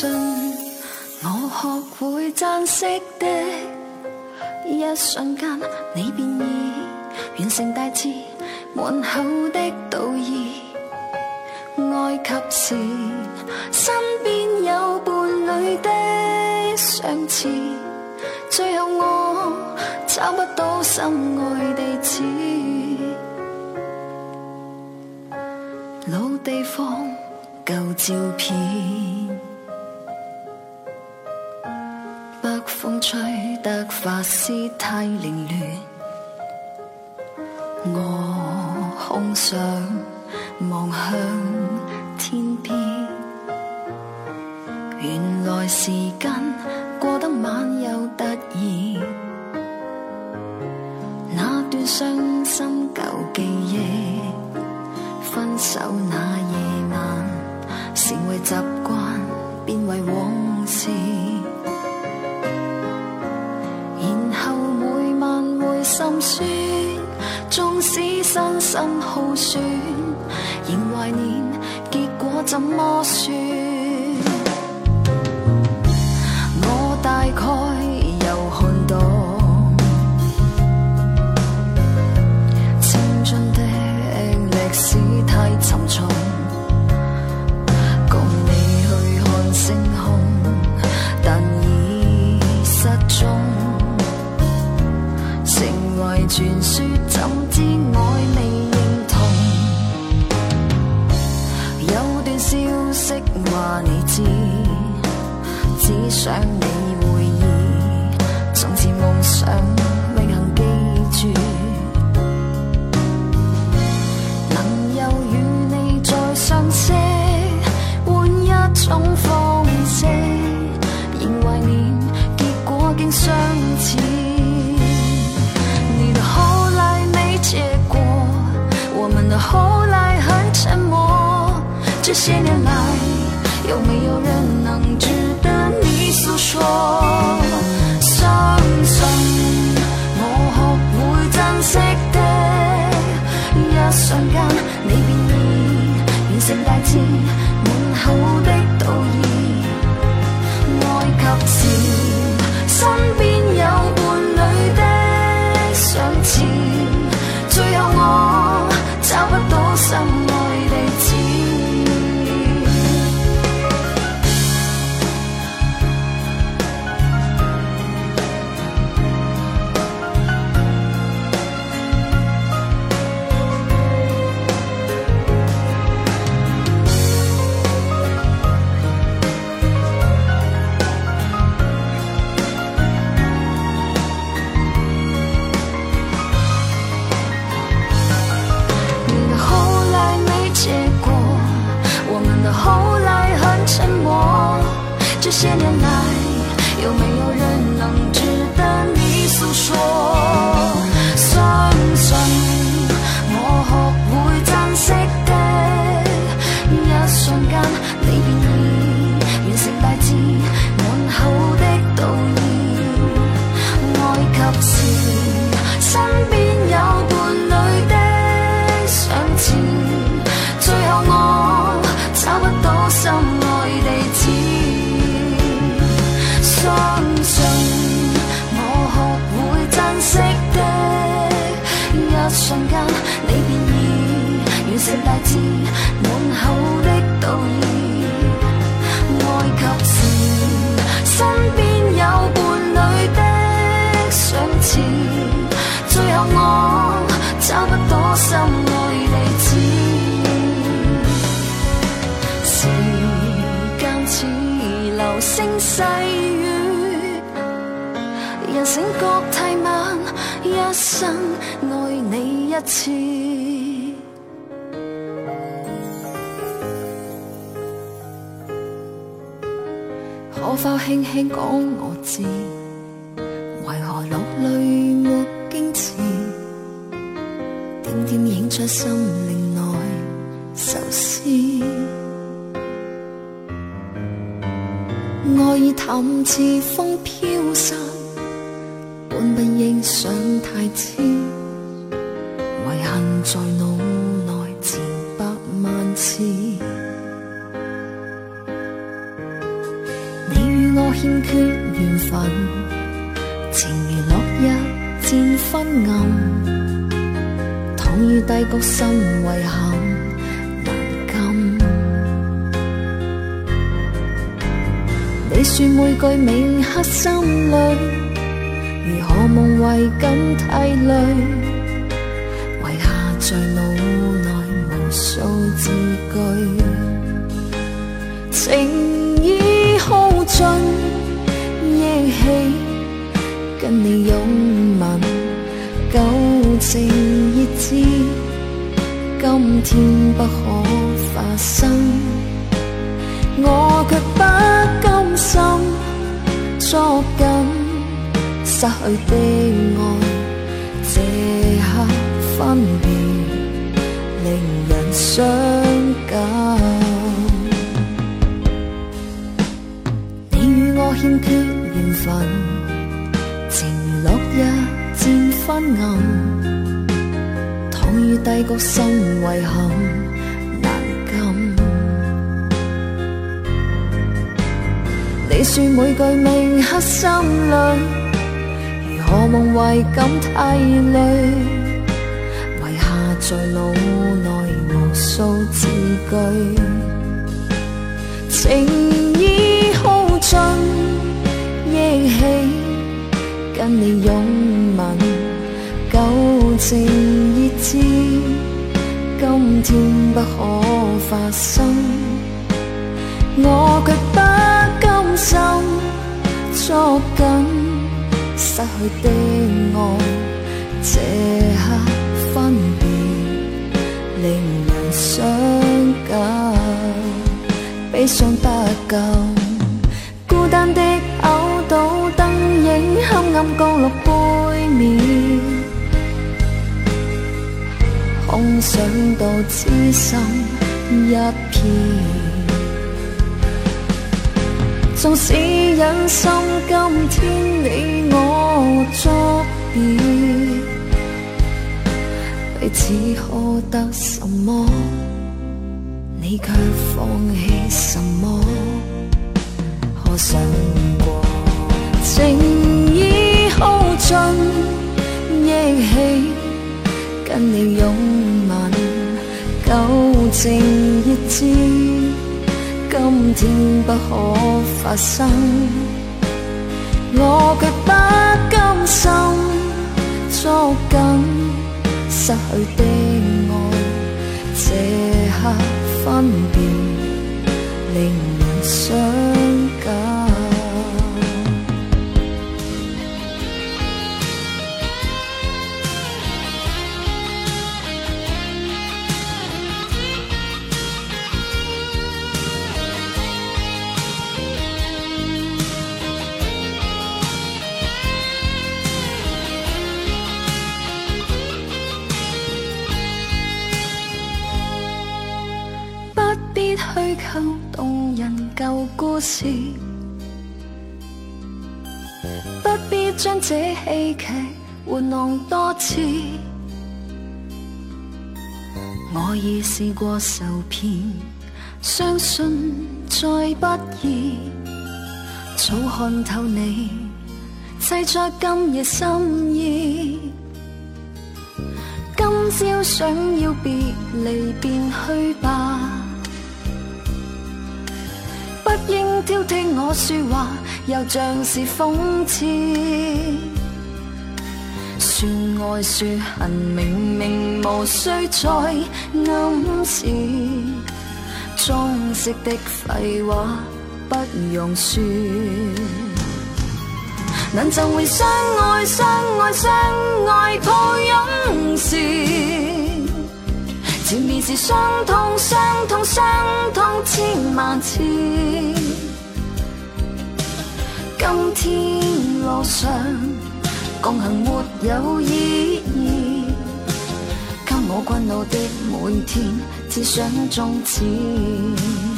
信我学会珍惜的一瞬间，你便已完成大志，满口的道义，爱及时身边有伴侣的相似，最后我找不到心爱地址，老地方旧照片。思太凌乱，我空想望向天边，原来时间。心好损，仍怀念，结果怎么算？东风，式，仍怀念，结果竟相似。你的后来没结果，我们的后来很沉默。这些年来，有没有人能值得你诉说？这些年来。听细雨，人醒觉太晚，一生爱你一次，可否轻轻讲我知？为何落泪没坚持？点点映出心。暗自风飘散，本不应想太痴，唯恨在脑内缠百万次。你与我欠缺缘分，情如落日渐昏暗，躺于低谷心遗憾。每句铭刻心里，如何梦怀感太累，遗下在脑内无数字句。情已耗尽，忆起跟你拥吻，旧情已炽，今天不可发生。失去的爱，这刻分别，令人伤感。你与我欠缺缘分，情落日渐昏暗，躺于低谷，心遗憾难禁。你说每句铭刻心里。何梦遗感太累，遗下在脑内无数字句。情已耗尽，忆起跟你拥吻，旧情热知，今天不可发生，我却不甘心捉紧。失去的爱，这刻分别令人伤感，悲伤不够，孤单的偶岛，灯影黑暗降落背面，空想到痴心一片。纵使忍心，今天你我作别，彼此可得什么？你却放弃什么？可想过？情已耗尽，忆起跟你拥吻，旧情热炽。今天不可发生，我却不甘心捉紧失去的爱，这刻分别令人伤。虚构动人旧故事，不必将这戏剧玩弄多次。我已试过受骗，相信再不易，早看透你制作今夜心意。今朝想要别离便去吧。应挑剔我说话，又像是讽刺。说爱说恨，明明无需再暗示。装饰的废话不用说，难就会相爱，相爱，相爱，抱拥时。前面是伤痛，伤痛，伤痛千万次。今天路上共行没有意义，给我困扰的每天只想终止。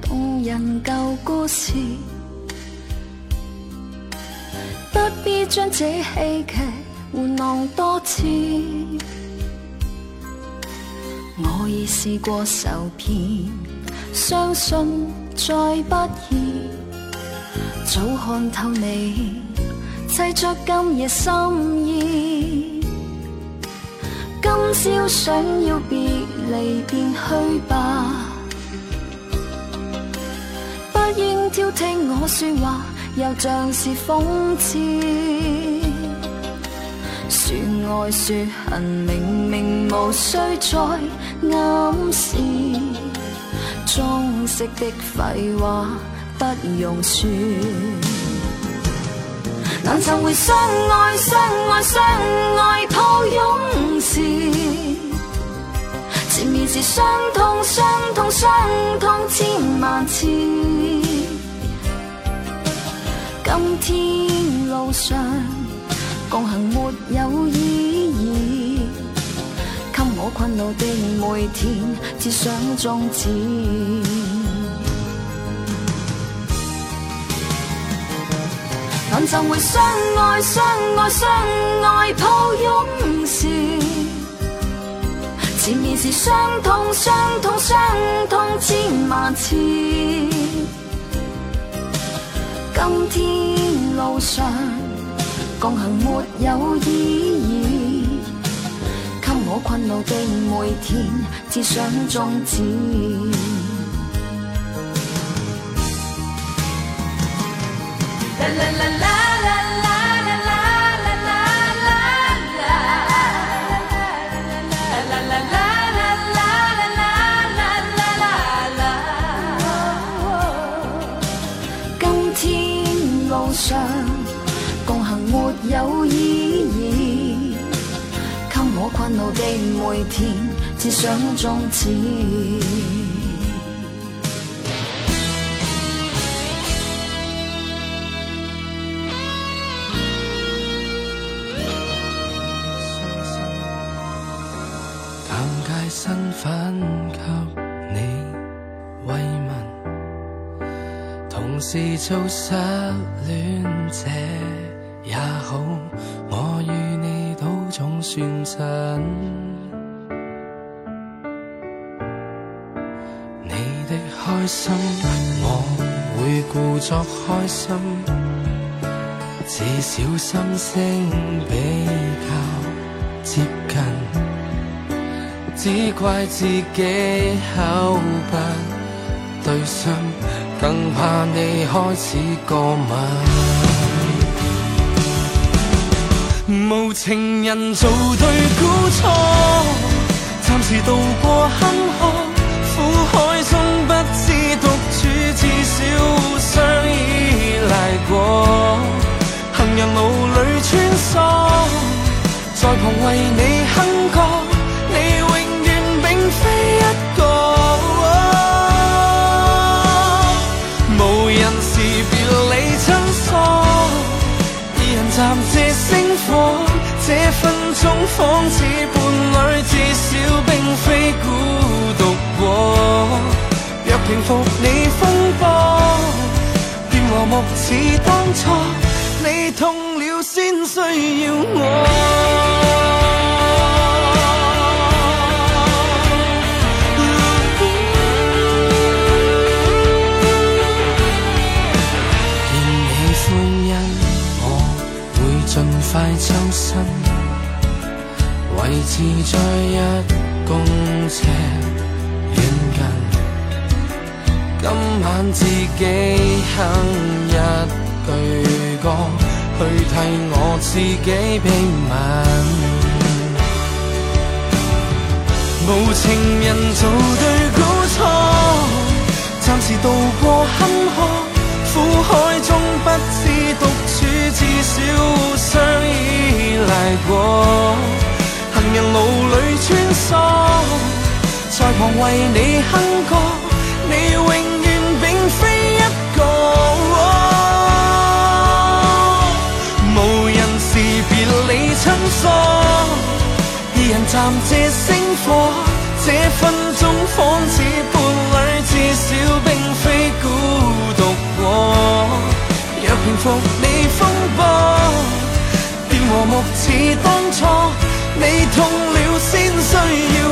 动人旧故事，不必将这戏剧玩弄多次。我已试过受骗，相信再不易，早看透你，制作今夜心意。今宵想要别离便去吧。挑听我说话，又像是讽刺。说爱说恨，明明无须再暗示。装饰的废话不用说，难寻回相爱相爱相爱抱拥时。前面是伤痛，伤痛，伤痛千万次。今天路上共行没有意义，给我困恼的每天只想终止。但怎会相爱，相爱，相爱抱拥时？缠绵是伤痛，伤痛，伤痛千万次。今天路上共行没有意义，给我困恼的每天只想终止。的每天只想终止。尴尬身份给你慰问，同时做失恋者也好。算真，你的开心我会故作开心，至少心声比较接近。只怪自己口笨，对心更怕你开始过敏。无情人做对孤错，暂时渡过坎坷，苦海中不知独处，至少互相依赖过。行人路里穿梭，在旁为你哼。这分钟仿似伴侣，至少并非孤独过。若平复你风波，便和睦似当初。你痛了先需要我。快抽身，维持在一公尺远近。今晚自己哼一句歌，去替我自己避吻。无情人做对孤错，暂时渡过坎坷。苦海中不知独处，至少相依赖过。行人路里穿梭，在旁为你哼歌。你永远并非一个。无人时别理亲疏，二人暂借星火。这分钟仿似伴侣，至少并非孤。我若平复你风波，便和睦似当初。你痛了，先需要。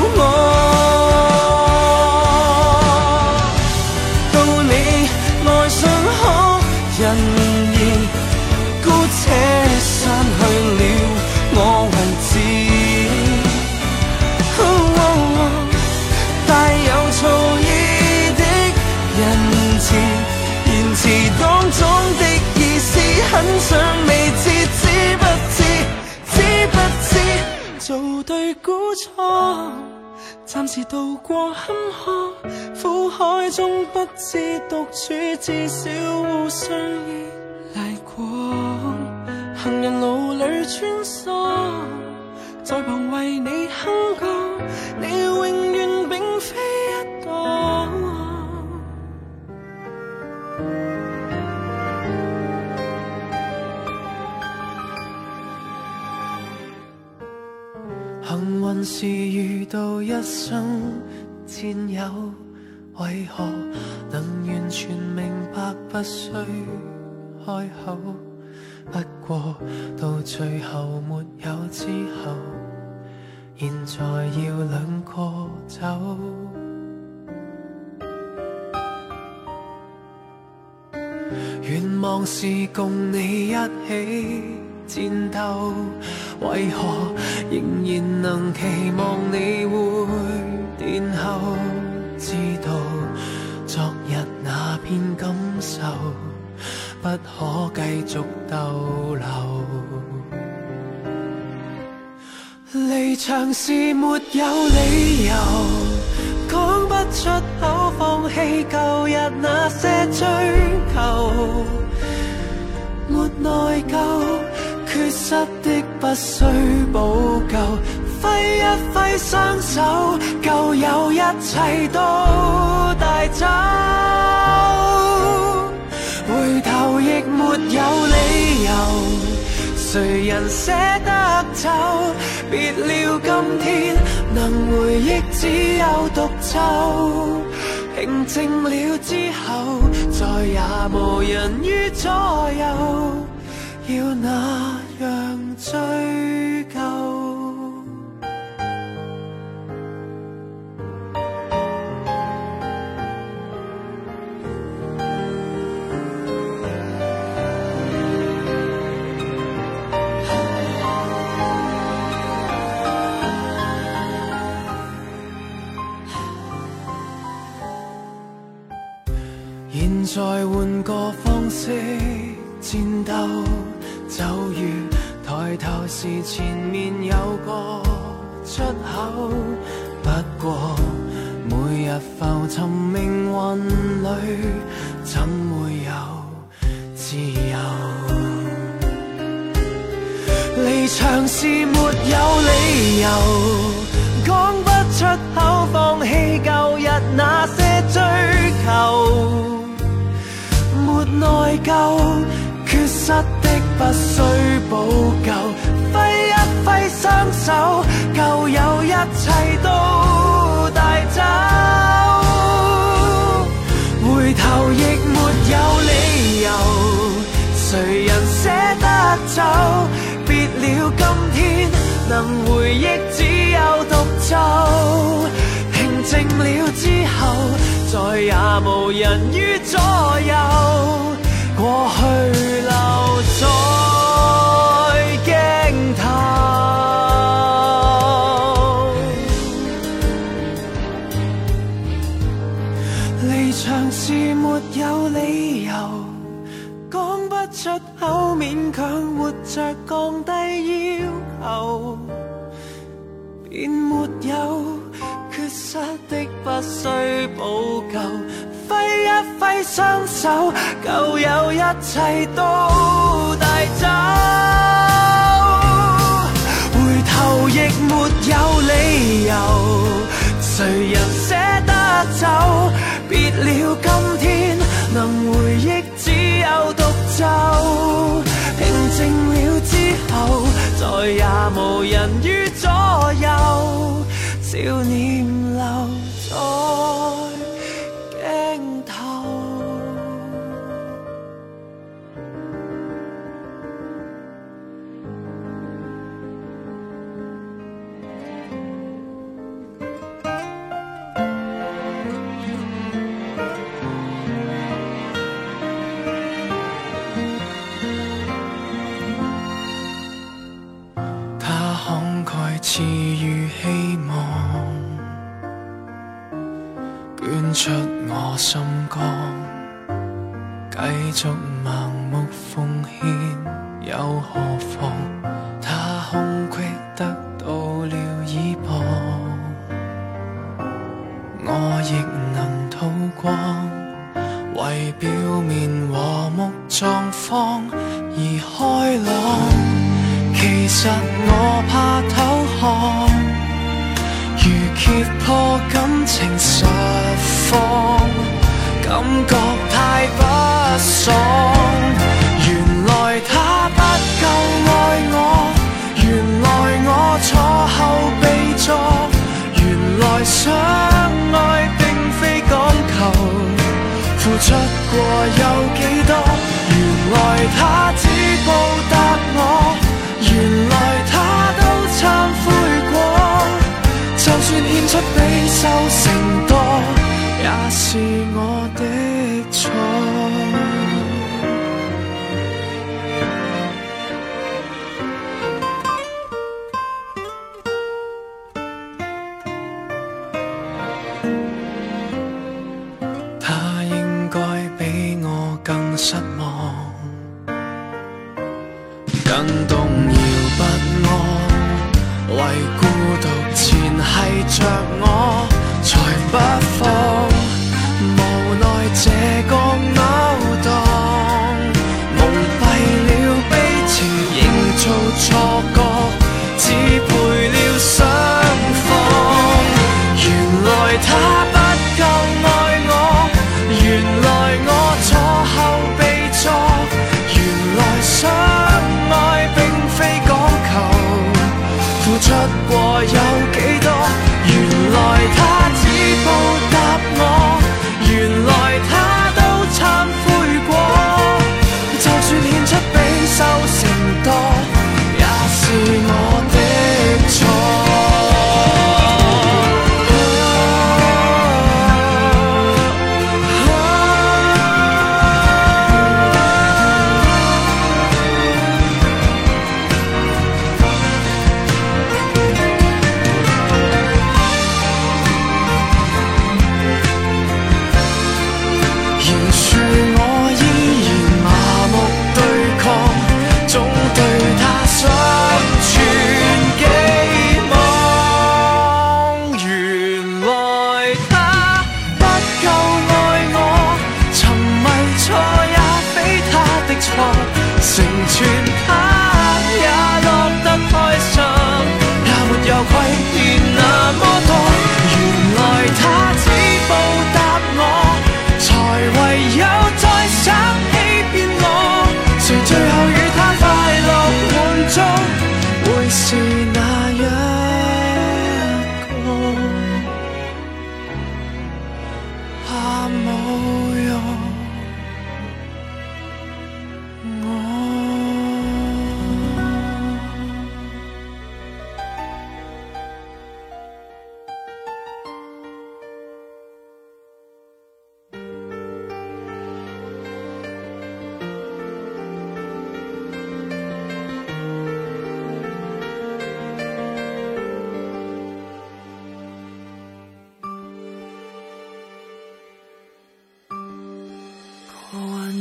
是独处，至少。最后没有之后，现在要两个走。愿望是共你一起战斗，为何仍然能期望你会殿后？知道昨日那片感受，不可继续逗留。离场是没有理由，讲不出口，放弃旧日那些追求，没内疚，缺失的不需补救，挥一挥双手，旧有一切都带走，回头亦没有理由。谁人舍得走？别了，今天能回忆只有独奏。平静了之后，再也无人于左右，要那样追究。的战斗，就如抬头时前面有个出口。不过每日浮沉命运里，怎会有自由？离场是没有理由，讲不出口，放弃旧日那些追求。内疚，缺失的不需补救，挥一挥双手，旧有一切都带走，回头亦没有理由，谁人舍得走？别了，今天能回忆只有独奏，平静了之后。再也无人于左右，过去留在镜头。离场是没有理由，讲不出口，勉强活着降低要求，便没有。失的不需補救，揮一揮雙手，旧有一切都帶走，回頭亦沒有理由。誰人捨得走？別了今天，能回憶只有獨奏，平靜了之後，再也無人於左右。少年流。逐盲目奉献又何妨？他空隙得到了倚傍，我亦能渡光，为表面和睦状况而开朗，其实我怕偷看，如揭破感情实况，感觉太不。不爽，原来他不够爱我，原来我错后被错，原来相爱并非讲求付出过有几多，原来他只报答。动摇不安，为孤独前系着我，才不放。无奈这个。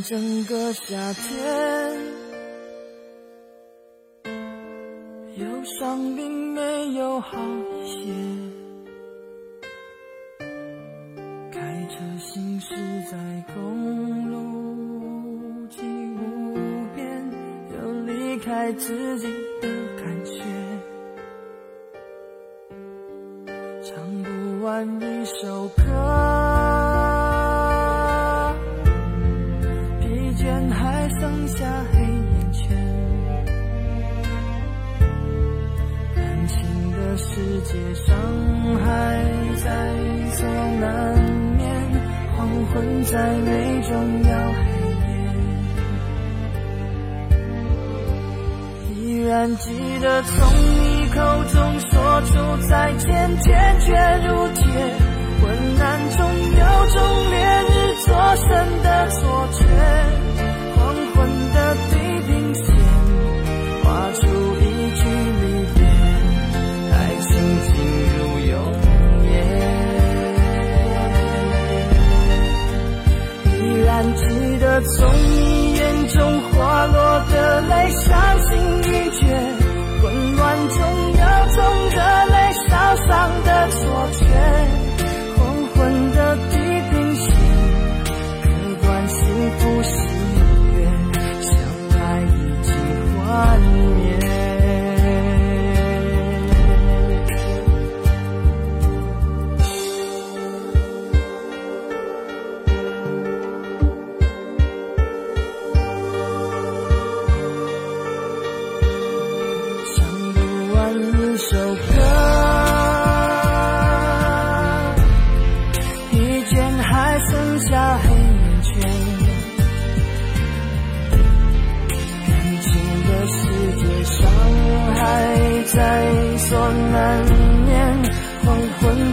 整个夏天，忧伤并没有好一些。开车行驶在公路无际无边，又离开自己。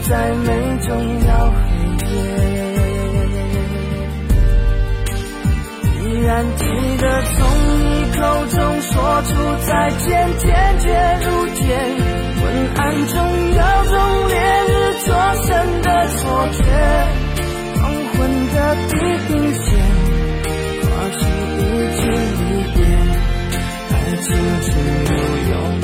在美中要黑夜，依然记得从你口中说出再见，坚决如铁。昏暗中有种烈日灼身的错觉，黄昏的地平线划出一句离别，爱只有永远。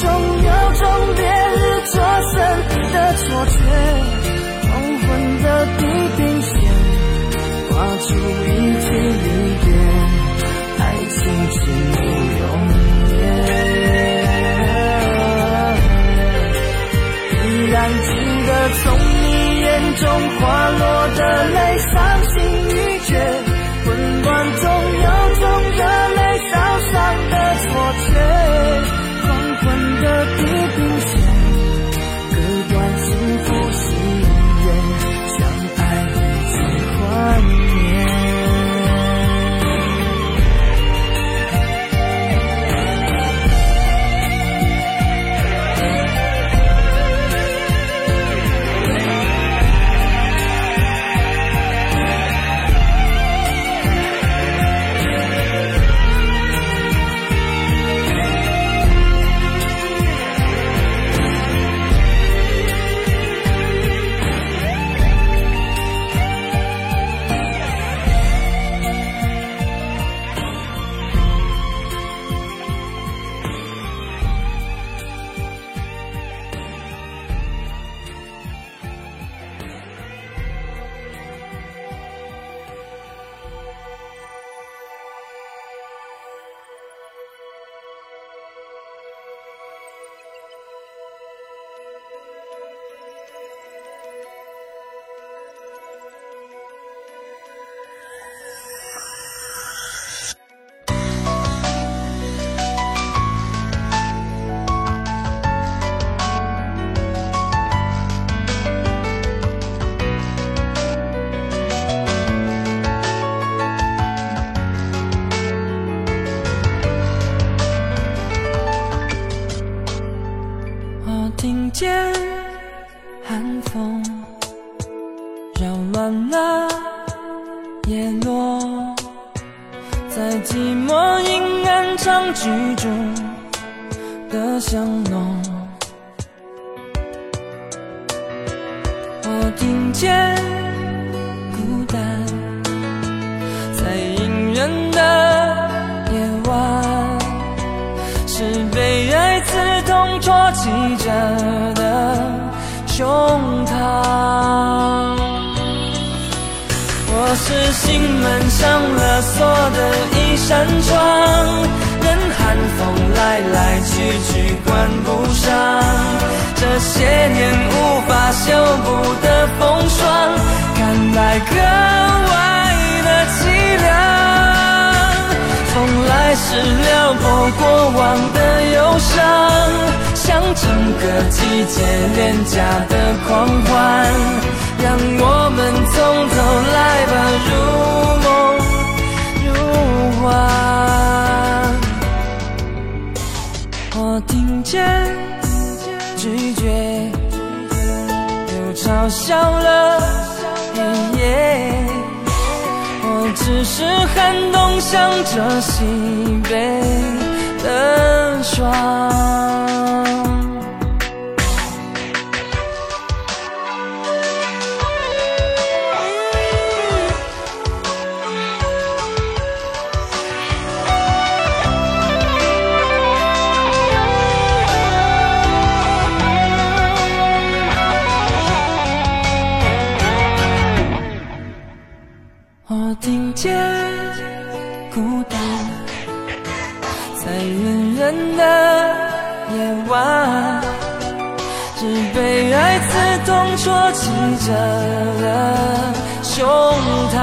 总有种别日灼身的错觉，黄昏的地平线划出一句离别，爱情进入永夜。依然记得从你眼中滑落的泪，伤心欲绝。therapy 是撩拨过往的忧伤，像整个季节廉价的狂欢。让我们从头来吧，如梦如幻。我听见，拒绝又嘲笑了黑夜。只是寒冬向着西北的霜。被爱刺痛，戳击着个胸膛。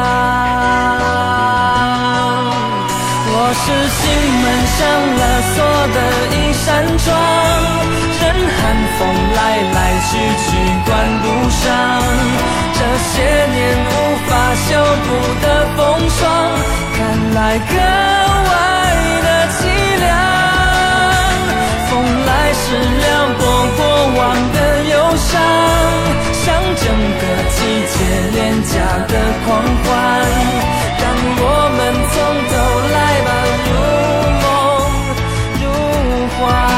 我是心门上了锁的一扇窗，任寒风来来去去关不上。这些年无法修补的风霜，看来格外的凄凉。来时撩拨过往的忧伤，像整个季节廉价的狂欢。让我们从头来吧，如梦如幻。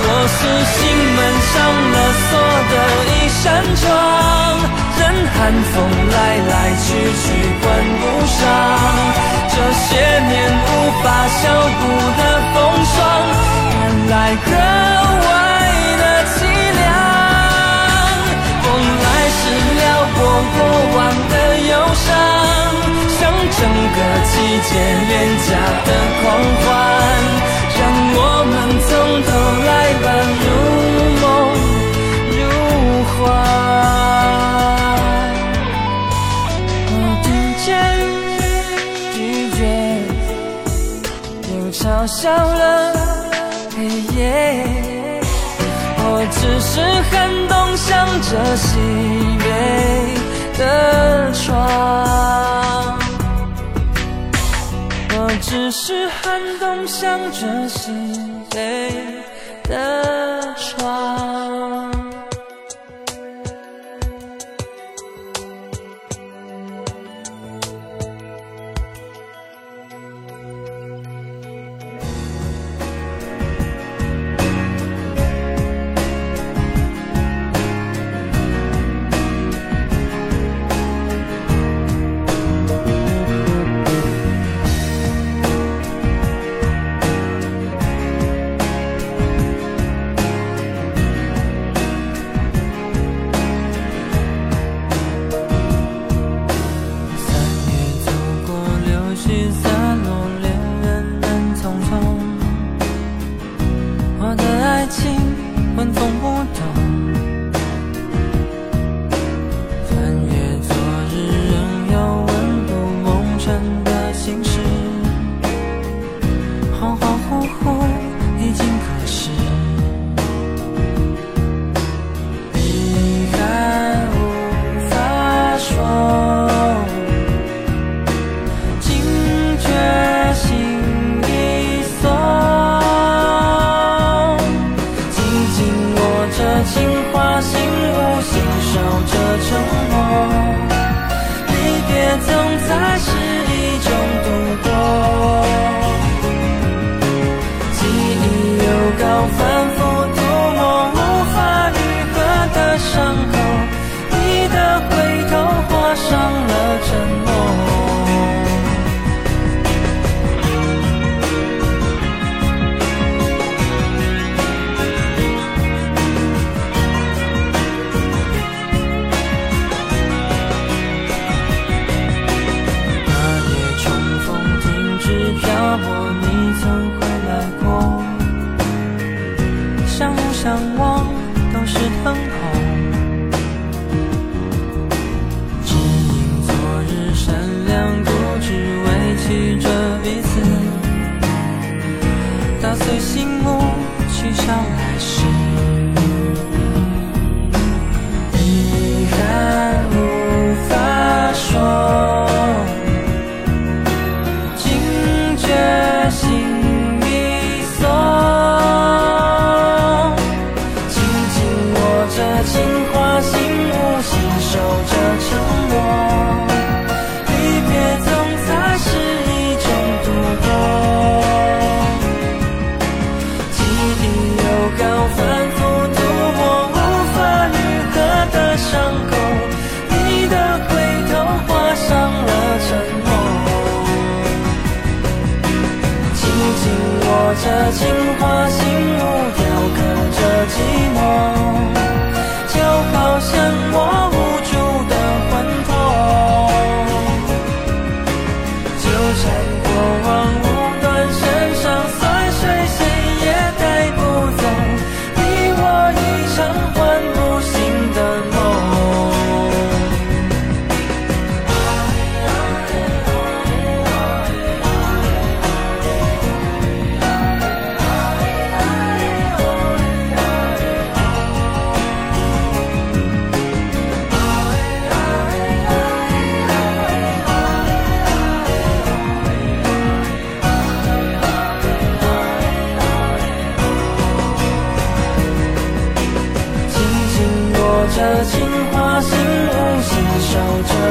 我是心门上了锁的一扇窗。寒风来来去去关不上，这些年无法修补的风霜，看来格外的凄凉。风来时撩拨过往的忧伤，像整个季节廉价的狂欢。这西北的窗，我只是寒冬向着西。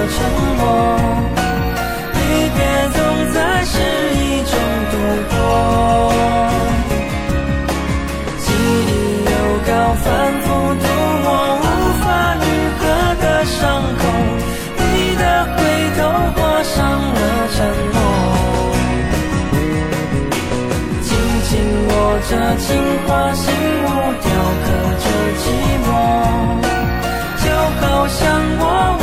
沉默，离别总在失意中度过，记忆又高反复涂我无法愈合的伤口，你的回头划上了沉默，紧紧握着情花心木，雕刻着寂寞，就好像我。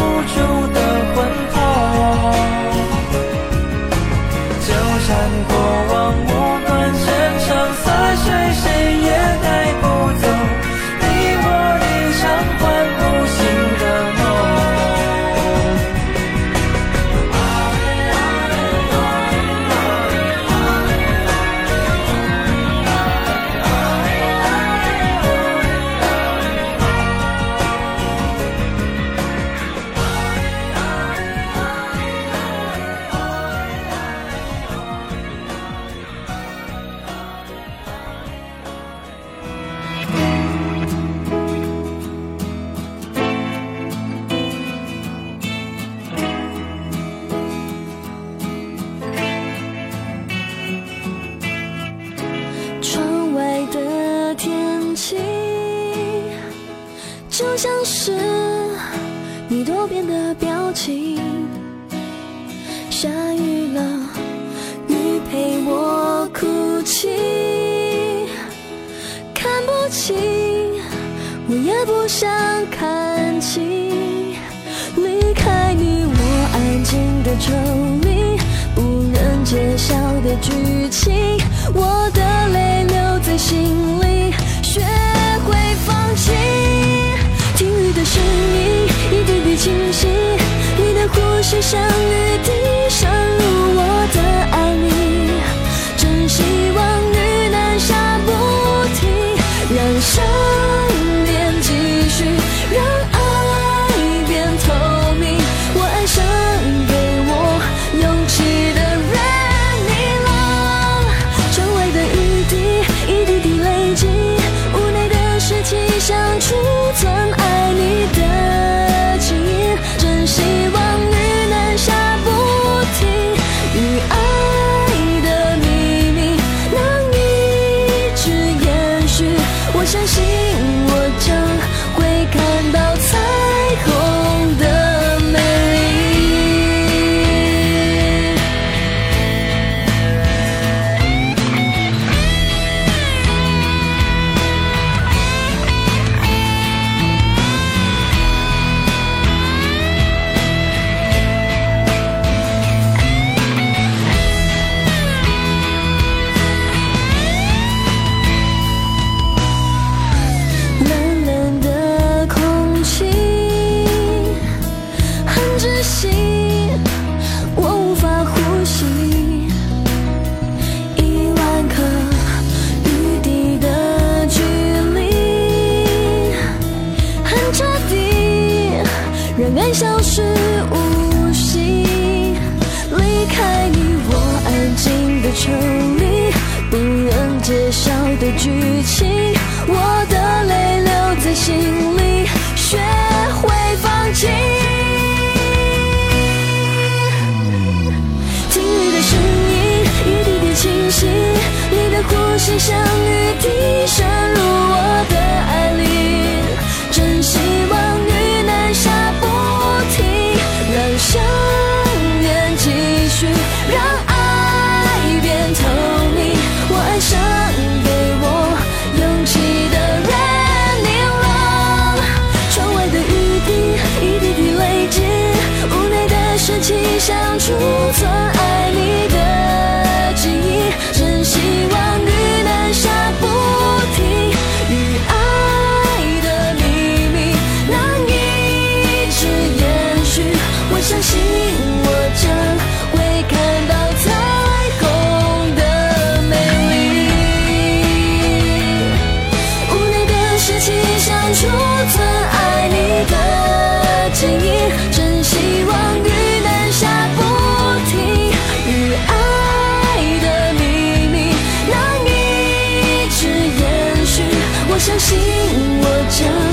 想。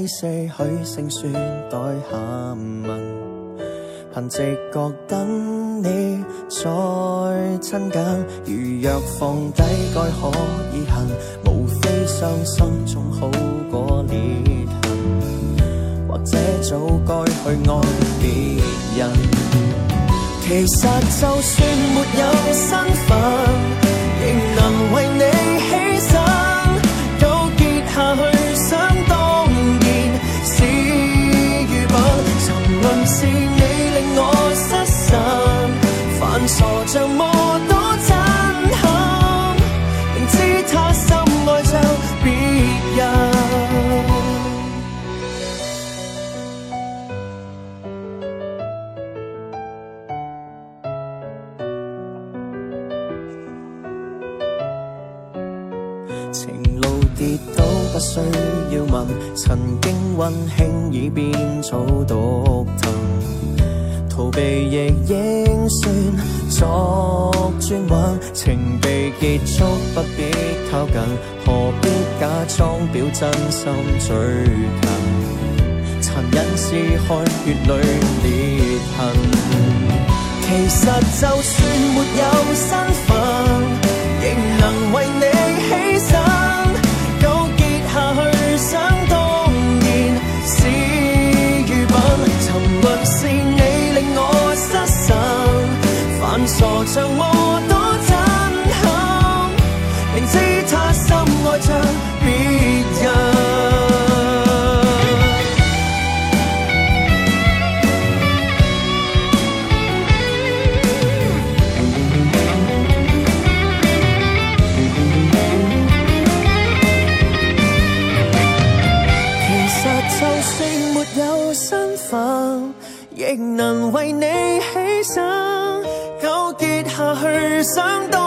第四许胜算待下文，凭直觉等你再亲近。如若放低该可以恨，无非伤心总好过裂痕，或者早该去爱别人。其实就算没有身份。不必靠近，何必假装表真心最近？残忍是开血泪裂痕。其实就算没有身份，仍能为你牺牲。纠结下去想当然是愚笨。沉沦是你令我失神，犯傻像我。someday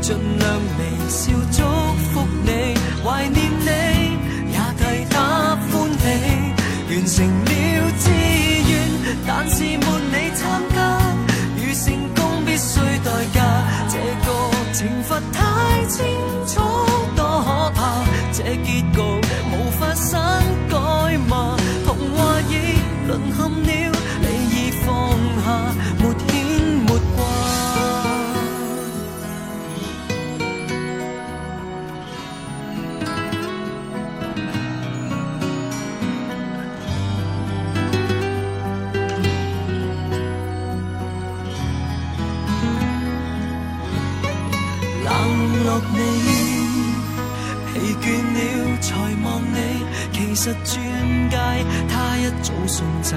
尽量。一早送贈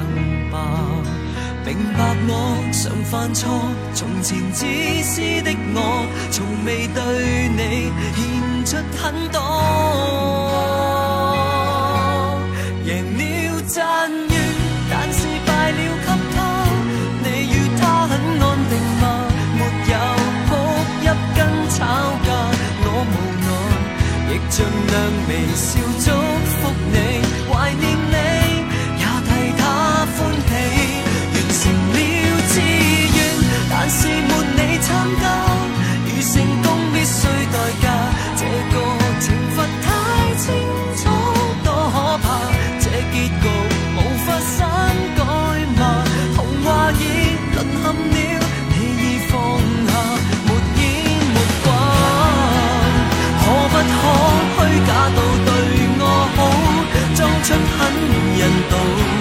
吧，明白我常犯錯，從前自私的我，從未對你獻出很多。贏了赞誉，但是敗了給他。你與他很安定吗？沒有哭泣跟吵架，我無奈，亦盡量微笑祝福你，怀念。参加，如成功必须代价，这个惩罚太清楚，多可怕！这结局无法删改吗？童话已沦陷了，你已放下，没影没挂，可不可虚假到对我好，装出很人道？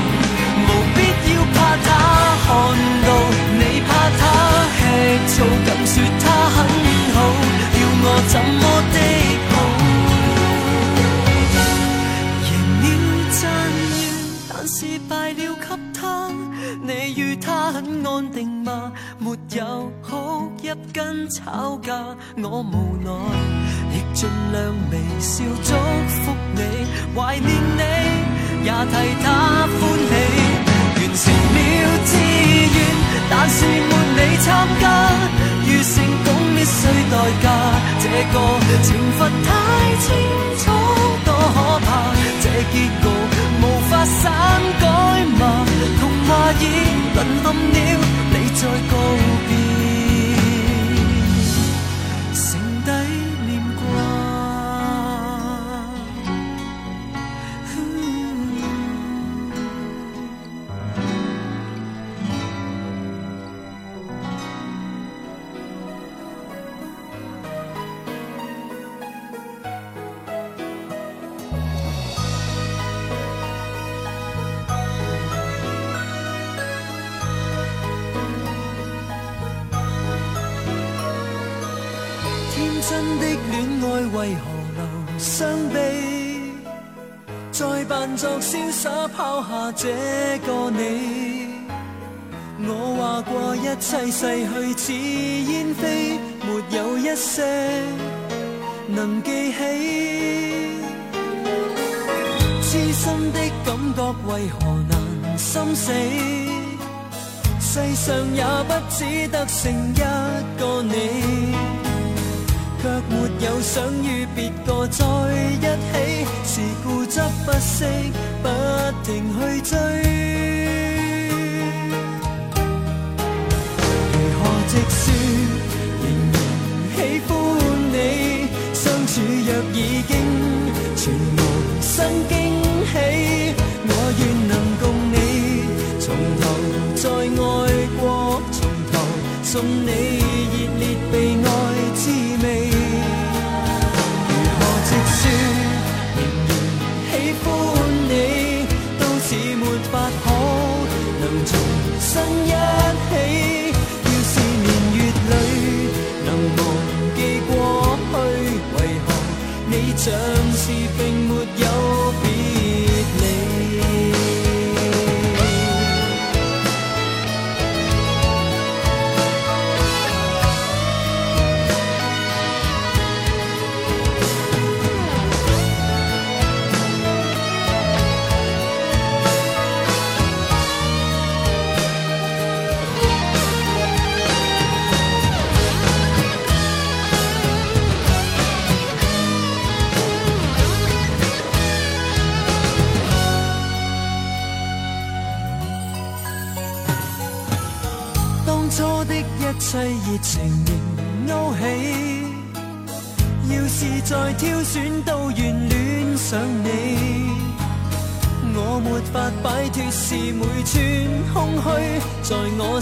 做敢说他很好，要我怎么的好？赢了赞誉，但是败了给他。你与他很安定吗？没有哭泣跟吵架，我无奈，亦尽量微笑祝福你，怀念你，也替他欢喜，完成了。但是没你参加，如成功必须代价，这个惩罚太清楚，多可怕！这结局无法删改吗？童话已沦陷了，你再告别。作潇洒抛下这个你，我话过一切逝去似烟飞，没有一些能记起。痴心的感觉为何难心死？世上也不只得剩一个你。却没有想与别个在一起，是固执不息，不停去追。如何直说仍然喜欢你？相处若已经全无新惊喜，我愿能共你从头再爱过，从头送你。重新一起，要是年月里能忘记过去，为何你像？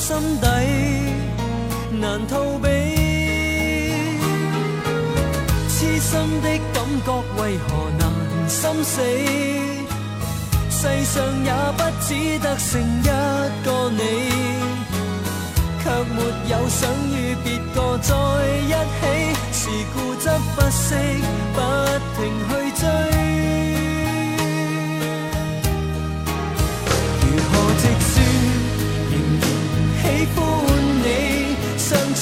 心底难逃避，痴心的感觉为何难心死？世上也不只得剩一个你，却没有想与别个在一起，是固执不息，不停去追。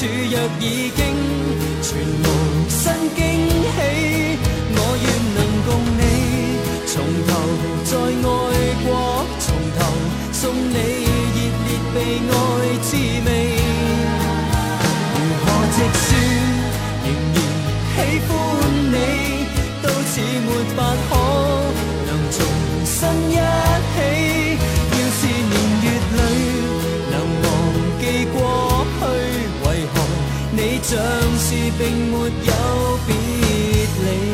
若已经全无新惊喜，我愿能共你从头再爱过，从头送你热烈被爱滋味。如何直说仍然喜欢你，都似没法可能重新一。像是并没有别离。